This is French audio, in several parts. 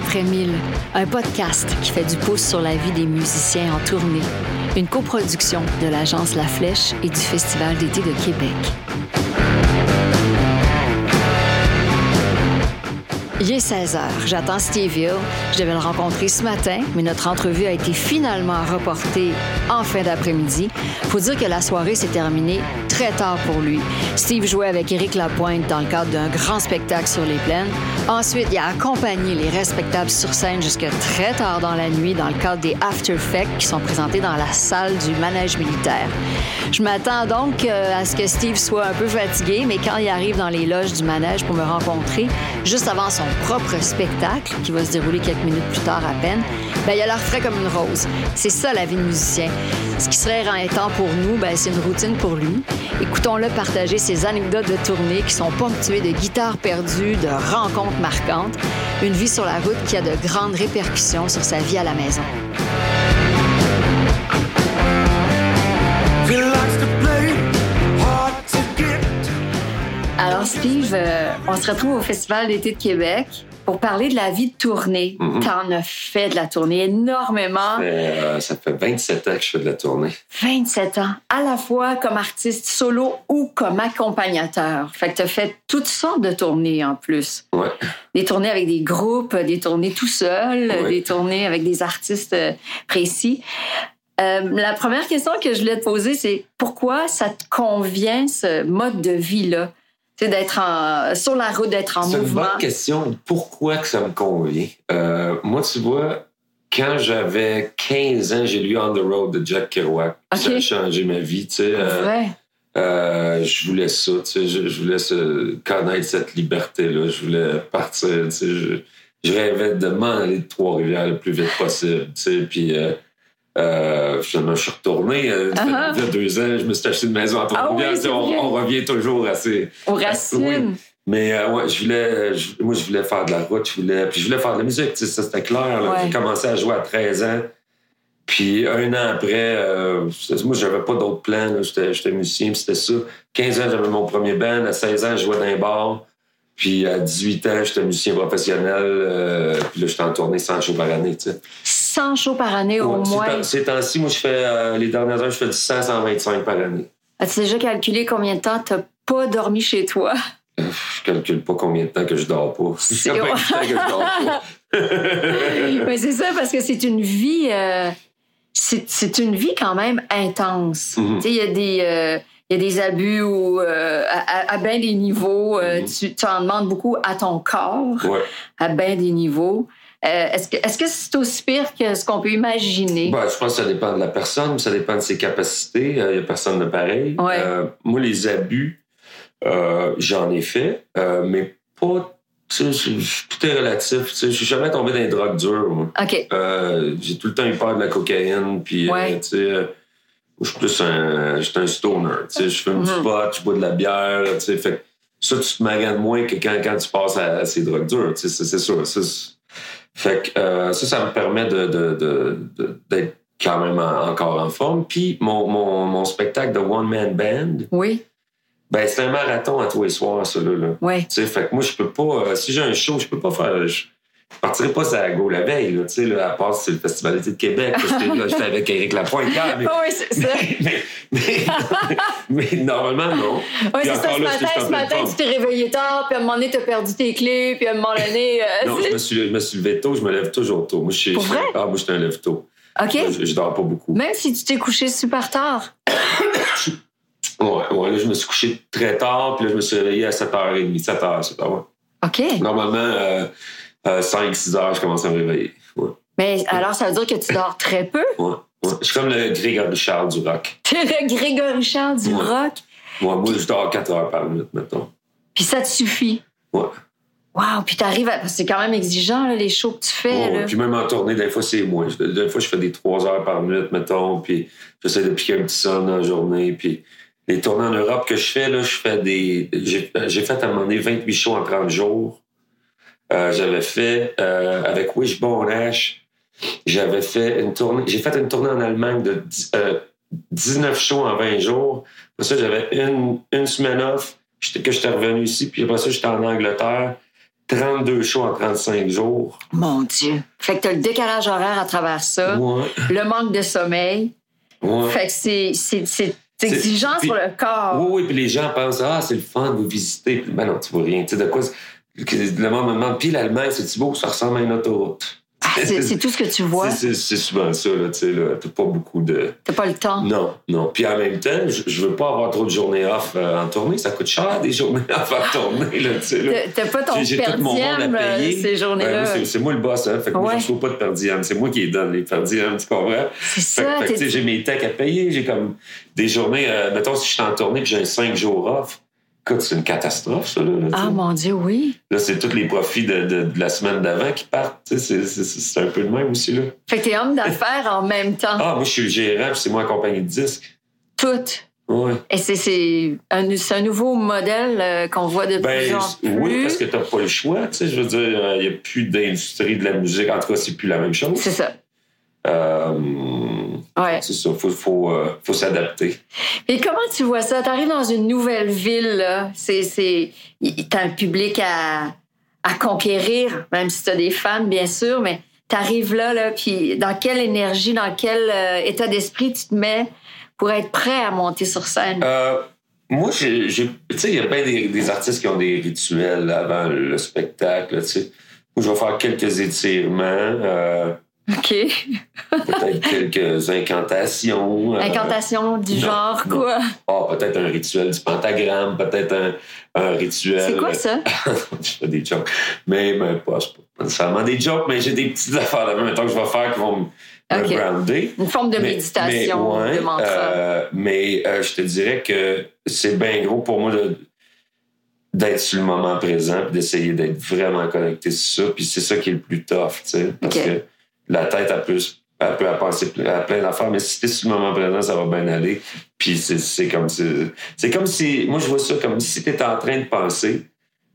après mille, un podcast qui fait du pouce sur la vie des musiciens en tournée. Une coproduction de l'agence La Flèche et du Festival d'été de Québec. Il est 16 heures. J'attends Steve Hill. Je devais le rencontrer ce matin, mais notre entrevue a été finalement reportée en fin d'après-midi. Faut dire que la soirée s'est terminée très tard pour lui. Steve jouait avec Éric Lapointe dans le cadre d'un grand spectacle sur les plaines. Ensuite, il a accompagné les respectables sur scène jusqu'à très tard dans la nuit dans le cadre des After Effects qui sont présentés dans la salle du manège militaire. Je m'attends donc euh, à ce que Steve soit un peu fatigué, mais quand il arrive dans les loges du manège pour me rencontrer, juste avant son propre spectacle, qui va se dérouler quelques minutes plus tard à peine, ben, il a l'air frais comme une rose. C'est ça la vie de musicien. Ce qui serait temps pour nous, ben, c'est une routine pour lui. Écoutons-le partager ses anecdotes de tournée qui sont ponctuées de guitares perdues, de rencontres marquantes, une vie sur la route qui a de grandes répercussions sur sa vie à la maison. Alors Steve, euh, on se retrouve au Festival d'été de Québec pour parler de la vie de tournée. Tu Mhm. T'en as fait de la tournée énormément. Euh, ça fait 27 ans que je fais de la tournée. 27 ans, à la fois comme artiste solo ou comme accompagnateur. Fait que t'as fait toutes sortes de tournées en plus. Ouais. Des tournées avec des groupes, des tournées tout seul, Ouais. des tournées avec des artistes euh, précis. Euh, la première question que je voulais te poser, c'est pourquoi ça te convient ce mode de vie-là? C'est d'être sur la route, d'être en C'est une mouvement. bonne question. Pourquoi que ça me convient? Euh, moi, tu vois, quand j'avais 15 ans, j'ai lu On the Road de Jack Kerouac. Ça a changé ma vie. Tu sais, euh, Vrai. euh, je voulais ça. Tu sais, je, je voulais connaître cette liberté-là. Je voulais partir. Tu sais, je, je rêvais de m'en aller de Trois-Rivières le plus vite possible. Tu sais, puis... Euh, je suis retourné. euh, Ah ah. il y a deux ans, je me suis acheté une maison à Trois-Rivières. oui, sais, c'est on, revient toujours à ces, Aux racines. mais euh, ouais, je voulais, je- moi, je voulais faire de la route, je voulais, puis je voulais faire de la musique, tu sais, ça c'était clair. Ouais. J'ai commencé à jouer à 13 ans. Puis un an après, euh, moi, j'avais pas d'autres plans. J'étais, musicien, puis c'était ça. 15 ans, j'avais mon premier band. À 16 ans, je jouais dans un bar. Puis à 18 ans, j'étais musicien professionnel. euh, puis là, j'étais en tournée 100 shows par année, tu sais. 100 shows par année au Ouais, moins. Ces temps-ci, moi, je fais, euh, les dernières heures, je fais du 100, 125 par année. As-tu déjà calculé combien de temps t'as pas dormi chez toi? Je calcule pas combien de temps que je dors pas. C'est- Combien de temps que je dors pas. Mais c'est ça, parce que c'est une vie. euh, c'est une vie quand même intense. Mhm. Tu sais, il y a des. euh, il y a des abus où, euh, à, bien des niveaux, euh, Mhm. tu, tu en demandes beaucoup à ton corps, Ouais. à bien des niveaux. Euh, Est-ce que est-ce que c'est aussi pire que ce qu'on peut imaginer? Ben, je pense que ça dépend de la personne, ça dépend de ses capacités. Il n'y a personne de pareil. Ouais. Euh, moi, les abus, euh, j'en ai fait, euh, mais pas. tu sais, tout est relatif. tu sais, Je suis jamais tombé dans les drogues dures. moi. Euh, J'ai tout le temps eu peur de la cocaïne. Puis, euh, tu sais, euh, je suis plus un, un stoner. tu sais, Je fume Mhm. du pot, je bois de la bière. tu sais, Fait ça, tu te maganes moins que quand, quand tu passes à, à ces drogues dures. tu sais, C'est c'est sûr. Fait que euh, ça, ça me permet de, de- de- de- d'être quand même en- encore en forme. Puis mon, mon, mon spectacle de One Man Band, Oui, ben c'est un marathon à tous les soirs, ça là. là. oui. Tu sais, fait que moi, je peux pas. euh, si j'ai un show, je peux pas faire. Je, je partirai pas à Go la veille, là, tu sais, là, à part si c'est le Festival d'été de Québec. j'étais avec Éric Lapointe mais, Oui, c'est ça. mais, mais, mais normalement, non. Oui, c'est ça. Ce là, matin, ce matin tu t'es réveillé tard, puis à un moment donné, t'as perdu tes clés, puis à un moment donné... euh, Non, je me, suis, je me suis levé tôt, je me lève toujours tôt. Moi, je suis, Pour je- vrai? ah, moi, je suis un lève tôt. OK. Je, je dors pas beaucoup. Même si tu t'es couché super tard. Ouais, ouais, là, je me suis couché très tard, puis là, je me suis réveillé à 7h30, 7h, 7h, ouais. OK. Normalement, euh, euh, 5, 6 heures, je commence à me réveiller. Ouais, Mais alors, ça veut dire que tu dors très peu? ouais, ouais. Je suis comme le Grégory Charles du rock. T'es le Grégory Charles du Ouais. rock, Moi, moi, je dors 4 heures par minute, mettons. puis ça te suffit? Ouais. Wow, puis t'arrives à... C'est quand même exigeant, là, les shows que tu fais. Ouais, là. Puis même en tournée, des fois, c'est moins. Des fois, je fais des 3 heures par minute, mettons, puis j'essaie de piquer un petit son dans la journée, puis les tournées en Europe que je fais, là, je fais des... J'ai j'ai fait à un moment donné 28 shows en 30 jours. Euh, j'avais fait, euh, avec Wishbone Ash, j'avais fait une tournée... J'ai fait une tournée en Allemagne de dix- euh, 19 shows en 20 jours. Après ça, j'avais une, une semaine off que j'étais revenu ici, puis après ça, j'étais en Angleterre 32 shows en 35 jours. Mon Dieu. Fait que t'as le décalage horaire à travers ça, Ouais. le manque de sommeil. Ouais. Fait que c'est, c'est, c'est exigeant sur le corps. Oui, oui, puis les gens pensent, ah, c'est le fun, vous visitez. Puis, ben non, tu vois rien. Tu sais, de quoi. Le demande, puis l'Allemagne, c'est-tu beau? Ça ressemble à une autoroute? Ah, c'est, c'est tout ce que tu vois? C'est- C'est c'est souvent ça, là, tu sais, là. T'as pas beaucoup de. T'as pas le temps? Non, non. Puis en même temps, je, je veux pas avoir trop de journées off euh, en tournée. Ça coûte cher, des journées off en tournée, là, tu sais. T'as- pas ton perdième euh, ces journées-là. moi, c'est- c'est moi le boss, hein. Fait que moi, je reçois pas de per diem. C'est moi qui les donne, les per diem, tu comprends? c'est ça. fait que, tu sais, j'ai mes techs à payer. J'ai comme des journées. euh, mettons, si je suis en tournée puis j'ai un 5 jours off, écoute, c'est une catastrophe, ça, là. Ah, mon Dieu, oui. Là, c'est tous les profits de, de- de la semaine d'avant qui partent. C'est un peu le même aussi, là. Fait que t'es homme d'affaires en même temps. Ah, moi, je suis le gérant, puis c'est moi en compagnie de disques. Tout. Ouais. Et c'est, un, un nouveau modèle euh, qu'on voit de plus Ben, en plus. oui, parce que t'as pas le choix, tu sais. Je veux dire, il n'y a plus d'industrie de la musique. En tout cas, c'est plus la même chose. C'est ça. Euh, Ouais. c'est ça, faut, faut, euh, faut s'adapter. Et comment tu vois ça? T'arrives dans une nouvelle ville, là. C'est, t'as un public à, à conquérir, même si t'as des fans, bien sûr, mais t'arrives là, là, puis dans quelle énergie, dans quel euh, état d'esprit tu te mets pour être prêt à monter sur scène? Euh, moi, tu sais, il y a bien des, des artistes qui ont des rituels avant le spectacle, tu sais. Moi, je vais faire quelques étirements, OK. peut-être quelques incantations. euh, Incantation du non, genre, non. quoi? Ah, peut-être un rituel du pentagramme, peut-être un, un rituel. C'est quoi ça? je fais des jokes. Mais, mais pas, pas nécessairement des jokes, mais j'ai des petites affaires là maintenant que je vais faire qui vont me me Ok. grounder. Une forme de Mais- méditation, mais, ouais, de mantra. euh, mais euh, je te dirais que c'est bien gros pour moi d'être sur le moment présent puis d'essayer d'être vraiment connecté sur ça. Puis c'est ça qui est le plus tough, tu sais. Parce que la tête, elle peut, elle peut penser à plein d'affaires, mais si t'es sur le moment présent, ça va bien aller. Puis c'est comme si... C'est comme si... Moi, je vois ça comme si t'étais en train de penser.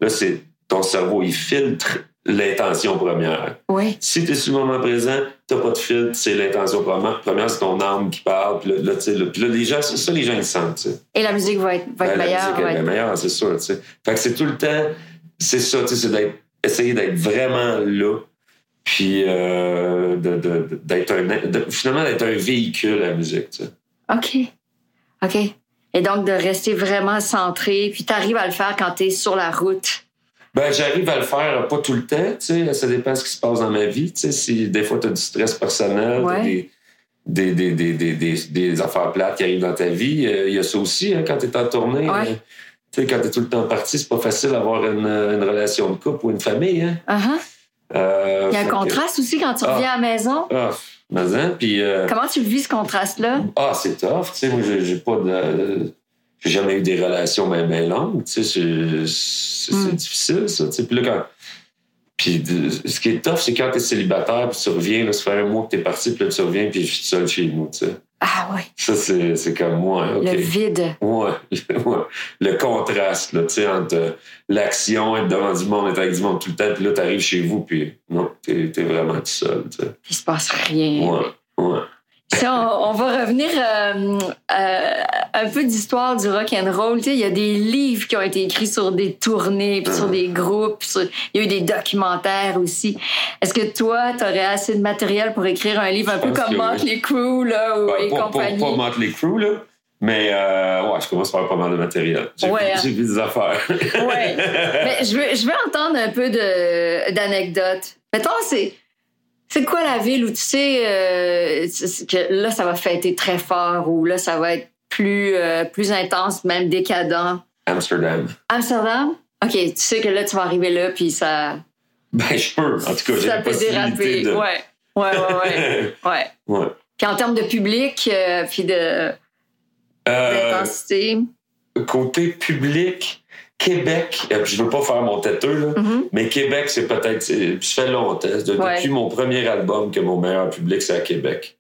Là, c'est ton cerveau, il filtre l'intention première. Oui. Si tu es sur le moment présent, t'as pas de filtre, c'est l'intention première. Première, c'est ton âme qui parle. Puis là, là, tu sais, là, puis là, les gens, c'est ça, les gens, ils sentent. tu sais. Et la musique va être, va être Ben, la meilleure. musique, elle va être- meilleure, c'est sûr. tu sais. Fait que c'est tout le temps, c'est ça, tu sais, c'est d'être, essayer d'être vraiment là. Puis euh, de, de- d'être un, de- finalement, d'être un véhicule à la musique. tu sais. OK. OK. Et donc, de rester vraiment centré, puis t'arrives à le faire quand t'es sur la route. Ben, j'arrive à le faire pas tout le temps, tu sais. Ça dépend de ce qui se passe dans ma vie, tu sais. Si des fois, tu as du stress personnel, Ouais. des, des, des, des, des, des, des affaires plates qui arrivent dans ta vie, euh, il y a ça aussi, hein, quand tu es en tournée. Ouais. euh, tu sais, quand tu es tout le temps parti, c'est pas facile d'avoir une, une relation de couple ou une famille, hein. Uh-huh. Euh, un que- contraste aussi quand tu Ah. reviens à la maison? Ah, hein, puis... euh, Comment tu vis, ce contraste-là? ah, c'est tough, tu sais. Moi, j'ai pas de... J'ai jamais eu des relations bien ben longues, tu sais. c'est- C'est c'est Mm. difficile, ça, tu sais. Puis là, quand... Puis ce qui est tough, c'est quand t'es célibataire, puis tu reviens, là, ça fait un mois que t'es parti, puis là, tu reviens, puis je suis seul chez nous, tu sais. Ah oui, Ça, c'est c'est comme moi, le vide. Ouais, ouais. Le contraste, là, tu sais, entre l'action, être devant du monde, être avec du monde tout le temps, puis là, t'arrives chez vous, puis non, t'es es vraiment tout seul, tu sais. Il se passe rien. Ouais, ouais. Si on, on va revenir euh, euh, un peu d'histoire du rock and roll. Tu sais, Il y a des livres qui ont été écrits sur des tournées, puis sur des groupes. Il y a eu des documentaires aussi. Est-ce que toi, tu aurais assez de matériel pour écrire un livre un peu comme oui. Motley Crue là, ou Ben, et pas, pas, compagnie? pas Motley Crue, là. Mais euh, ouais, je commence à faire pas mal de matériel. J'ai Ouais, vu- hein. vu des affaires. Ouais. Mais je veux, je veux entendre un peu d'anecdotes. Mettons, c'est, c'est quoi la ville où tu sais euh, que là, ça va fêter très fort ou là, ça va être plus, euh, plus intense, même décadent? Amsterdam. Amsterdam? OK, tu sais que là, tu vas arriver là, puis ça, Ben, je peux. En tout cas, ça peut déraper. de... Ouais. Ouais, ouais, ouais. ouais. Ouais. Puis en termes de public, euh, puis de, d'intensité? côté public, Québec, euh, je veux pas faire mon têteux, là, Mhm. mais Québec, c'est peut-être. Ça fait longtemps. de- Ouais. Depuis mon premier album que mon meilleur public, c'est à Québec.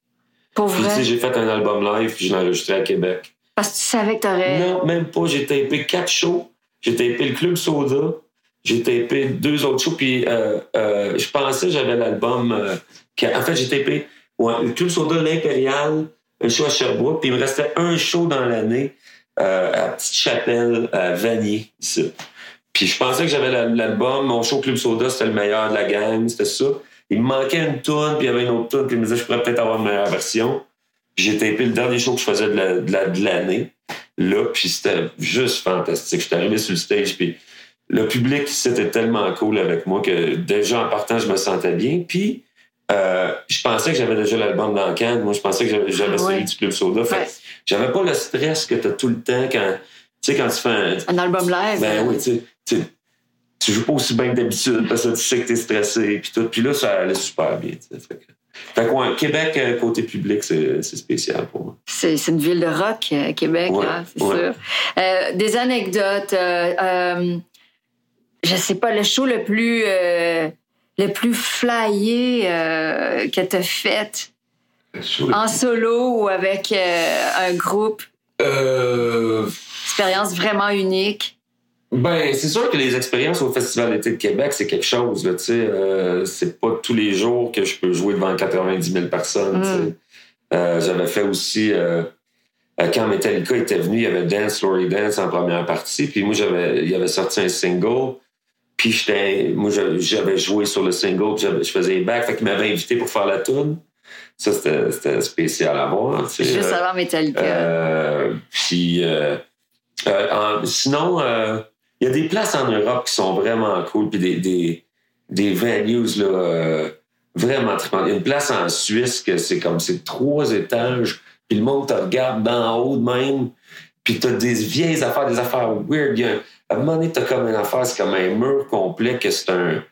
Pour Puis, vrai? j'ai fait un album live, puis je l'ai enregistré à Québec. Parce que tu savais que t'aurais. Non, même pas. J'ai tapé quatre shows. J'ai tapé le Club Soda. J'ai tapé deux autres shows. Puis euh, euh, je pensais que j'avais l'album. euh, en fait, j'ai tapé ouais, le Club Soda, l'Impérial, un show à Sherbrooke. Puis il me restait un show dans l'année euh, à Petite Chapelle, à Vanier, ici. Puis je pensais que j'avais l'album. Mon show Club Soda, c'était le meilleur de la gang, c'était ça. Il me manquait une tune, puis il y avait une autre tune, puis il me disait, je pourrais peut-être avoir une meilleure version. J'ai tapé le dernier show que je faisais de l'année, de là, puis c'était juste fantastique. J'étais arrivé sur le stage, puis le public, c'était tellement cool avec moi que déjà en partant, je me sentais bien. Puis euh, je pensais que j'avais déjà l'album dans le can. Moi, je pensais que j'avais ah celui du Club Soda. Fait j'avais pas le stress que tu as tout le temps quand, tu sais, quand tu fais un, un album live. Ben hein. oui, tu sais, tu joues pas aussi bien que d'habitude parce que tu sais que t'es stressé puis tout. Puis là, ça allait super bien. Fait que, fait quoi, Québec, euh, côté public, c'est spécial pour moi. C'est une ville de rock, euh, Québec, hein, c'est sûr. Euh, des anecdotes. Euh, je sais pas, le show le plus le plus flyé que tu as fait en solo ou avec un groupe? Expérience vraiment unique. Ben, c'est sûr que les expériences au Festival d'été de Québec, c'est quelque chose. Sais, euh, c'est pas tous les jours que je peux jouer devant 90 000 personnes. Mm. Euh, j'avais fait aussi euh, quand Metallica était venu, il y avait Dance Story Dance en première partie. Puis moi, j'avais, il avait sorti un single. Puis j'étais, moi, j'avais joué sur le single. Puis je faisais les back. Fait qu'il m'avait invité pour faire la tune. Ça, c'était, spécial à voir. Juste avant Metallica. puis sinon il y a des places en Europe qui sont vraiment cool, puis des, des, des venues là, euh, vraiment très Il y a une place en Suisse que c'est comme c'est trois étages, puis le monde te regarde d'en haut de même, puis t'as des vieilles affaires, des affaires weird. À un moment donné, t'as comme une affaire, c'est comme un mur complet que c'est un,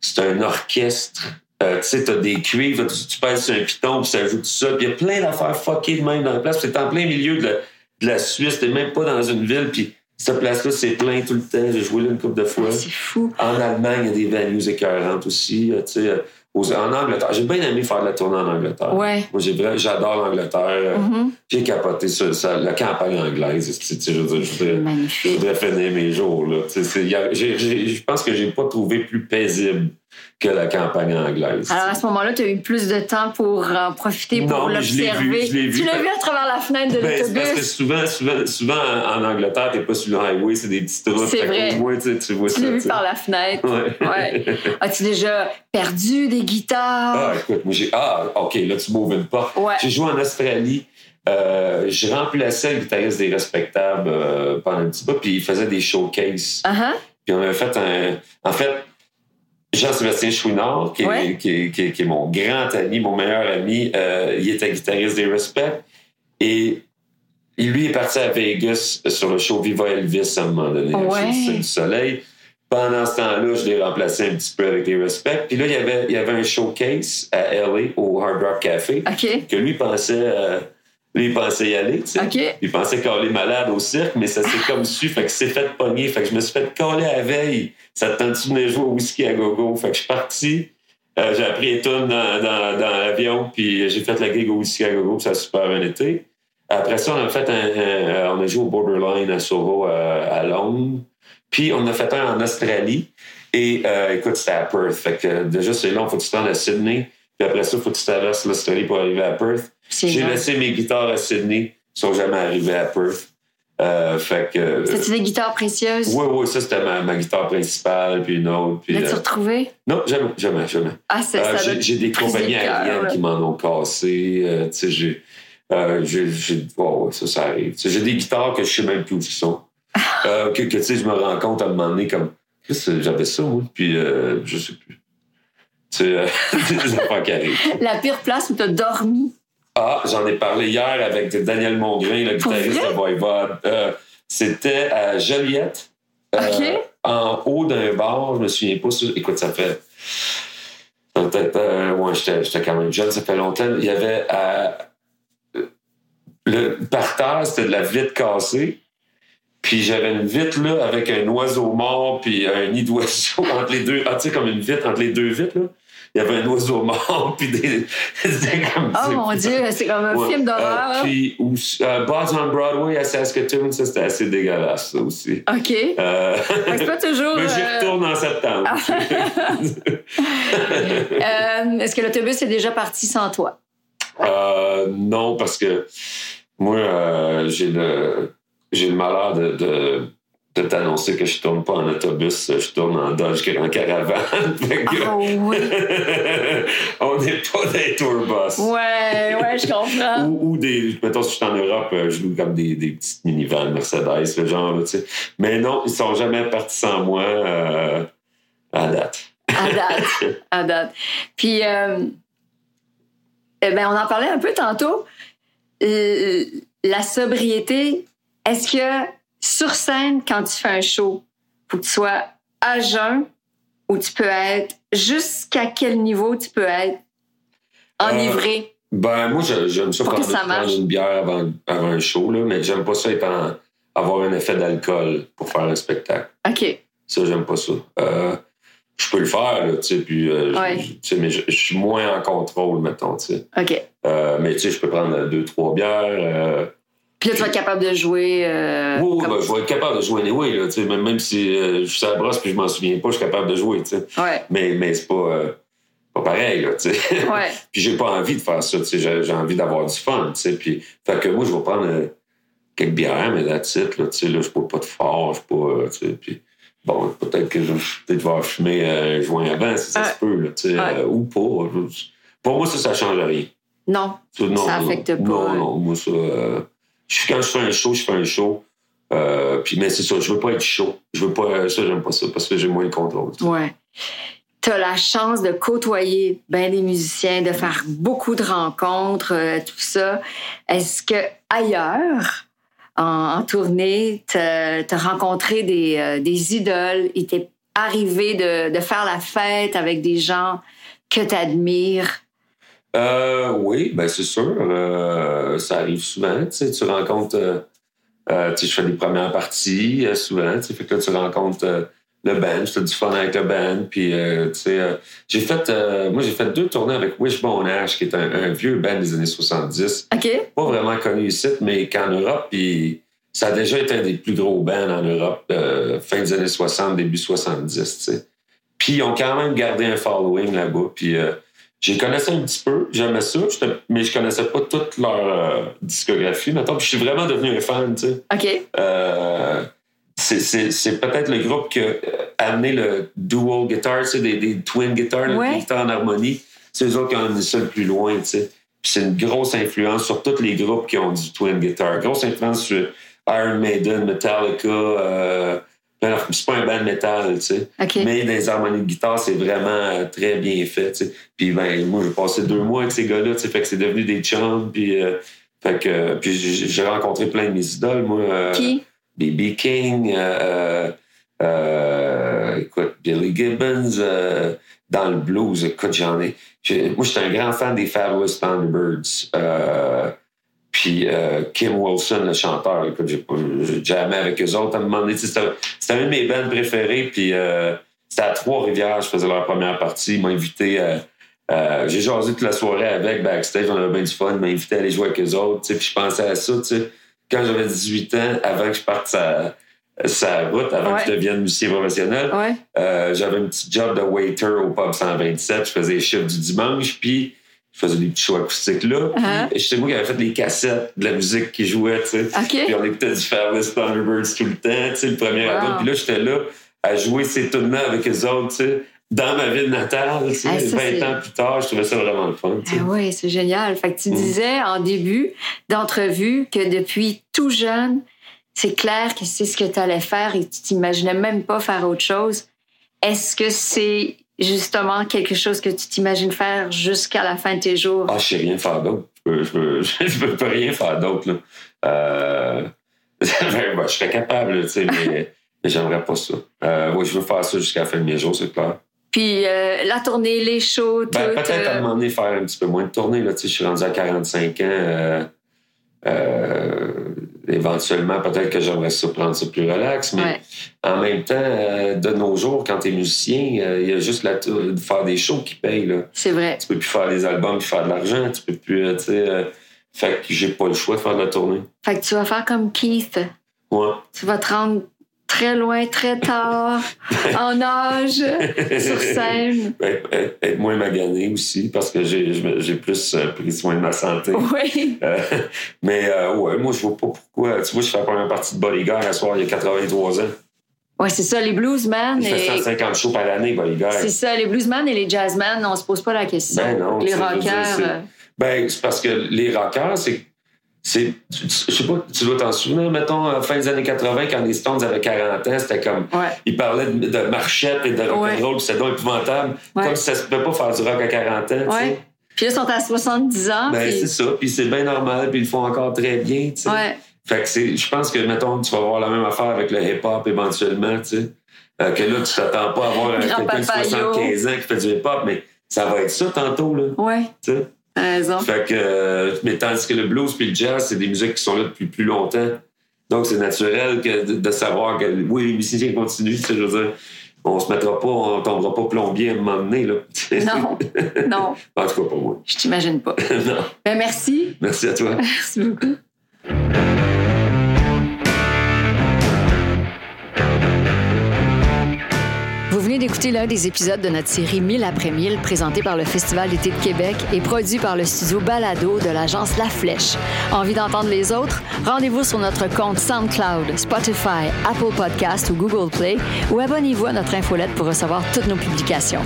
c'est un orchestre. Euh, tu sais, t'as des cuivres, tu, tu passes sur un piton, puis ça joue tout ça. Puis il y a plein d'affaires fuckées de même dans la place. c'est en plein milieu de la, de la Suisse, t'es même pas dans une ville, puis cette place-là, c'est plein tout le temps. J'ai joué là une couple de fois. c'est fou. En Allemagne, il y a des venues écœurantes aussi. Euh, tu sais, en Angleterre. J'ai bien aimé faire la tournée en Angleterre. Ouais. Moi, j'ai j'adore l'Angleterre. Mm-hmm. J'ai capoté ça, la campagne anglaise. Je, je, voudrais, je voudrais finir mes jours. Là. Je pense que j'ai pas trouvé plus paisible que la campagne anglaise. Alors à ce moment-là, tu as eu plus de temps pour en profiter, pour l'observer. Tu l'as vu à travers la fenêtre de ben, l'autobus. Parce que souvent, souvent, souvent en Angleterre, t'es pas sur le highway, c'est des petites routes. C'est vrai. Tu, tu l'as vu par la fenêtre. Ouais. As-tu déjà perdu des guitares? Ah, écoute, moi j'ai. Ah, OK, là, tu m'ouvres pas. J'ai joué en Australie. Euh, je remplaçais le guitariste des Respectables euh, pendant un petit peu, puis il faisait des showcases. Uh-huh. Puis on avait fait un. En fait, Jean-Sébastien Chouinard, qui, est, mon grand ami, mon meilleur ami, euh, il était guitariste des Respect. Et lui est parti à Vegas sur le show Viva Elvis à un moment donné, ouais. du soleil. Pendant ce temps-là, je l'ai remplacé un petit peu avec les Respect. Puis là, il y avait, il y avait un showcase à LA au Hard Rock Café que lui pensait... Euh, lui, il pensait y aller, tu sais. Il pensait caler malade au cirque, mais ça s'est comme su, fait que c'est fait pogner. Fait que je me suis fait coller à la veille. Ça te tente-tu de jouer au whisky à gogo? Fait que je suis parti. Euh, j'ai appris les tunes dans, dans, dans l'avion, puis j'ai fait la gig au whisky à gogo, ça a super bien été. Après ça, on a fait un, on a joué au Borderline à Soho euh, à, Londres. Puis on a fait un en Australie. Et euh, écoute, c'était à Perth. Fait que déjà, c'est long, faut que tu te rendes à Sydney. Puis après ça, il faut que tu traverses l'Australie pour arriver à Perth. J'ai laissé mes guitares à Sydney. Ils sont jamais arrivés à Perth. Euh, fait que. C'était des guitares précieuses? Oui, oui, ça c'était ma, guitare principale, puis une autre. L'as-tu euh... retrouvé? Non, jamais, jamais, jamais. Ah, c'est euh, ça. J'ai des compagnies aériennes qui m'en ont cassé. Euh, tu sais, j'ai. Euh, j'ai. Oh, ouais, ça, ça arrive. J'ai des guitares que je sais même plus où ils sont. que, que tu sais, je me rends compte à un moment donné comme. J'avais ça, moi, puis je sais plus. Des affaires qui arrivent. La pire place où tu as dormi? Ah, j'en ai parlé hier avec Daniel Mongrain, le guitariste de Voivode. Euh, c'était à Joliette. Euh, en haut d'un bar, je me souviens pas. Écoute, ça fait. Peut-être. Euh, ouais, j'étais quand même jeune, ça fait longtemps. Il y avait. le parterre, c'était de la vitre cassée. Puis j'avais une vitre là avec un oiseau mort puis un nid d'oiseau entre les deux. Ah, tu sais, comme une vitre entre les deux vitres là il y avait un oiseau mort, puis des. C'était comme. Oh mon Dieu, c'est comme un film d'horreur. Euh, puis, ou, euh, Buzz on Broadway à Saskatoon, ça, c'était assez dégueulasse, ça aussi. OK. Euh... C'est pas toujours. Mais j'y euh, retourne en septembre. Ah. euh, Est-ce que l'autobus est déjà parti sans toi? Non, parce que moi, j'ai le, j'ai le malheur de, de de t'annoncer que je tourne pas en autobus, je tourne en Dodge en caravane. Ah oui. on n'est pas des tourbus. Ouais, ouais, je comprends. ou, ou, des. Mettons, si je suis en Europe, euh, je loue comme des, des petites minivans Mercedes, le genre, tu sais. Mais non, ils sont jamais partis sans moi euh, à date. à date. À date. Puis, euh, eh ben, on en parlait un peu tantôt. Euh, la sobriété, est-ce que sur scène, quand tu fais un show, faut que tu sois à jeun ou tu peux être jusqu'à quel niveau tu peux être enivré? ben, moi, j'aime ça que ça prendre une bière avant, avant un show, là, mais j'aime pas ça être en- avoir un effet d'alcool pour faire un spectacle. OK. Ça, j'aime pas ça. Euh, je peux le faire, là, tu sais, puis, euh, Ouais. je- mais je, je suis moins en contrôle, mettons, tu sais. OK. Euh, mais tu sais, je peux prendre deux, trois bières. Puis là, tu vas être capable de jouer. euh, oui, ben, je vais être capable de jouer anyway, là, même, même si euh, je suis à la brosse puis je m'en souviens pas, je suis capable de jouer, tu sais. Ouais. Mais, mais c'est pas, euh, pas pareil, là, tu sais. Ouais. puis j'ai pas envie de faire ça, tu sais. J'ai, j'ai envie d'avoir du fun, tu sais. Puis, fait que moi, je vais prendre quelques bières, mais that's it, là, tu sais. Là, je bois pas de fort, je pas, euh, tu sais. Puis, bon, peut-être que je peut-être vais fumer un joint avant, si ça Ouais. se peut, là, tu sais. Ouais. ou pas. Pour moi, ça, ça change rien. Non. Ça, non, Ça non. affecte pas, Non, hein. non, moi, ça. Quand je fais un show, je fais un show. Euh, puis, mais c'est ça, je veux pas être chaud. Je veux pas. euh, Ça, j'aime pas ça parce que j'ai moins le contrôle. Ouais. Tu as la chance de côtoyer ben des musiciens, de faire beaucoup de rencontres, euh, tout ça. Est-ce que ailleurs, en, tournée, tu as rencontré des, des idoles? Il t'est arrivé de, de faire la fête avec des gens que tu admires? Euh, oui, ben c'est sûr. Euh, ça arrive souvent. Tu sais, tu rencontres. euh, euh, tu sais, je fais des premières parties euh, souvent. Tu sais, fait que là, tu rencontres euh, le band. Je fais du fun avec le band. Puis, euh, tu sais, euh, j'ai fait. euh, moi, j'ai fait deux tournées avec Wishbone Ash, qui est un, un vieux band des années 70. OK? Pas vraiment connu ici, mais qu'en Europe, puis ça a déjà été un des plus gros bands en Europe, fin des années 60, début 70, tu sais. Puis ils ont quand même gardé un following là-bas. Puis euh, j'ai connaissais un petit peu, j'aimais ça, mais je connaissais pas toute leur euh, discographie, maintenant. Puis je suis vraiment devenu un fan, tu sais. OK? Euh, c'est- peut-être le groupe qui a euh, amené le dual guitar, tu sais, des, des twin guitars, Ouais. des guitares en harmonie. C'est eux autres qui ont amené ça le plus loin, tu sais. C'est une grosse influence sur tous les groupes qui ont du twin guitar. Grosse influence sur Iron Maiden, Metallica. Euh, ben, c'est pas un band metal, tu sais. OK. Mais dans les harmonies de guitare, c'est vraiment euh, très bien fait, tu sais. Puis ben, moi, j'ai passé deux mois avec ces gars-là, tu sais, fait que c'est devenu des chums, puis... euh, fait que, euh, puis j'ai rencontré plein de mes idoles, moi. euh, Qui? B.B. King, euh, euh, écoute, Billy Gibbons, euh, dans le blues, écoute, j'en ai. Moi, j'étais un grand fan des Fabulous Thunderbirds. Puis euh, Kim Wilson, le chanteur, écoute, j'ai jamais avec eux autres. À un moment donné, tu sais, c'était c'était un de mes bands préférés. Puis euh, c'était à Trois-Rivières, je faisais leur première partie. Ils m'ont invité. euh, euh, j'ai jasé toute la soirée avec backstage, on avait bien du fun. Ils m'ont invité à aller jouer avec eux autres. tu sais, Puis je pensais à ça, tu sais quand j'avais 18 ans, avant que je parte sa, sa route, avant Ouais. que je devienne musicien professionnel, Ouais. euh, j'avais un petit job de waiter au pub 127. Je faisais les chiffres du dimanche, puis je faisais des petits shows acoustiques là. Uh-huh. C'est moi qui avais fait les cassettes de la musique qui jouait, tu sais. OK. Puis on écoutait du Fabulous Thunderbirds tout le temps, tu sais, le premier Wow. album. Puis là, j'étais là à jouer ces tunes-là avec eux autres, tu sais, dans ma ville natale, tu sais, Ah, ça, 20 c'est- ans plus tard. Je trouvais ça vraiment le fun, tu sais. Ah oui, c'est génial. Fait que tu Mm. disais en début d'entrevue que depuis tout jeune, c'est clair que c'est ce que tu allais faire et tu t'imaginais même pas faire autre chose. Est-ce que c'est justement quelque chose que tu t'imagines faire jusqu'à la fin de tes jours? Ah, je sais rien faire d'autre. Je peux, je peux, je peux pas rien faire d'autre. Euh, ben, je serais capable, tu sais, mais, mais j'aimerais pas ça. Euh, oui, je veux faire ça jusqu'à la fin de mes jours, c'est clair. Puis euh, la tournée, les shows, tout. Ben, peut-être à un euh, moment donné faire un petit peu moins de tournées. Là, tu sais, je suis rendu à 45 ans. Euh, euh, éventuellement, peut-être que j'aimerais ça prendre ça plus relax, mais ouais. en même temps, euh, de nos jours, quand t'es musicien, euh, il y a juste la de faire des shows qui payent. C'est vrai. Tu peux plus faire des albums puis faire de l'argent. Tu peux plus, euh, tu sais. euh, fait que j'ai pas le choix de faire de la tournée. Fait que tu vas faire comme Keith. Ouais. Tu vas te rendre très loin, très tard, en âge, sur scène. Être moins magané aussi, parce que j'ai plus euh, pris soin de ma santé. Oui. Euh, mais euh, ouais, moi, je vois pas pourquoi. Tu vois, je fais la première partie de Bodyguard à soir il y a 83 ans. Oui, c'est ça, les bluesmen. Je fais Et... 150 shows par année, Bodyguard. C'est ça, les bluesmen et les jazzmen, on se pose pas la question. Ben non, les dire, rockers. Ben, c'est parce que les rockers, c'est. C'est je sais pas, tu dois t'en souvenir, mettons, à la fin des années 80, quand les Stones avaient 40 ans, c'était comme. Ouais. Ils parlaient de, de marchette et de rock'n'roll, puis c'était donc épouvantable. Ouais. Comme si ça se pouvait pas faire du rock à 40 ans, tu sais. Puis là, ils sont à 70 ans. Ben, puis- c'est ça, puis c'est bien normal, puis ils le font encore très bien, tu sais. Ouais. Fait que c'est, je pense que, mettons, tu vas voir la même affaire avec le hip-hop éventuellement, tu sais. Euh, que là, tu t'attends pas à voir un- quelqu'un de Grand-papa Yo. 75 ans qui fait du hip-hop, mais ça va être ça tantôt, là, Ouais, tu sais. Raison. Fait que, euh, mais tandis que le blues puis le jazz, c'est des musiques qui sont là depuis plus longtemps. Donc, c'est naturel que de, de savoir que, oui, les musiciens continuent, tu sais, je veux dire. On se mettra pas, on tombera pas plombier à un moment donné, là. Non, non, en tout cas, pour moi. je t'imagine pas. non. Ben, merci. Merci à toi. Merci beaucoup. D'écouter l'un des épisodes de notre série 1000 après 1000 présenté par le Festival d'été de Québec et produit par le studio Balado de l'agence La Flèche. Envie d'entendre les autres? Rendez-vous sur notre compte SoundCloud, Spotify, Apple Podcast ou Google Play ou abonnez-vous à notre infolette pour recevoir toutes nos publications.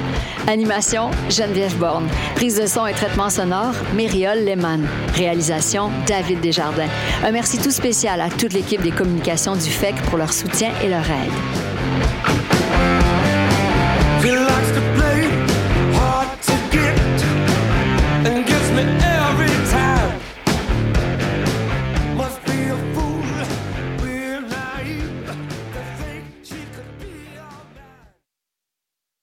Animation, Geneviève Borne. Prise de son et traitement sonore, Mériole Lehmann. Réalisation, David Desjardins. Un merci tout spécial à toute l'équipe des communications du FEC pour leur soutien et leur aide.